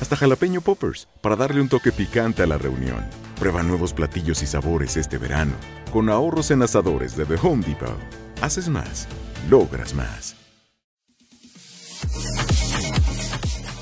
hasta jalapeño poppers, para darle un toque picante a la reunión. Prueba nuevos platillos y sabores este verano, con ahorros en asadores de The Home Depot. Haces más, logras más.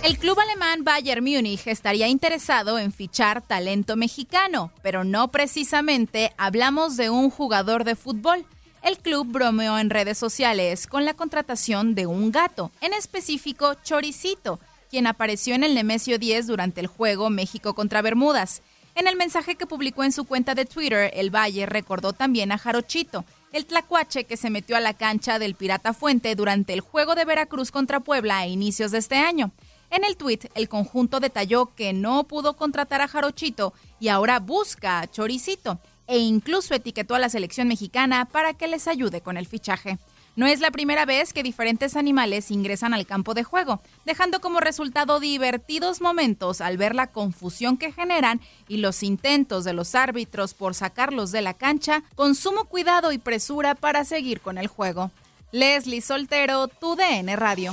El club alemán Bayern Múnich estaría interesado en fichar talento mexicano, pero no precisamente hablamos de un jugador de fútbol. El club bromeó en redes sociales con la contratación de un gato, en específico Choricito, quien apareció en el Nemesio 10 durante el juego México contra Bermudas. En el mensaje que publicó en su cuenta de Twitter, el Valle recordó también a Jarochito, el tlacuache que se metió a la cancha del Pirata Fuente durante el juego de Veracruz contra Puebla a inicios de este año. En el tuit, el conjunto detalló que no pudo contratar a Jarochito y ahora busca a Choricito e incluso etiquetó a la selección mexicana para que les ayude con el fichaje. No es la primera vez que diferentes animales ingresan al campo de juego, dejando como resultado divertidos momentos al ver la confusión que generan y los intentos de los árbitros por sacarlos de la cancha con sumo cuidado y presura para seguir con el juego. Leslie Soltero, tu DN Radio.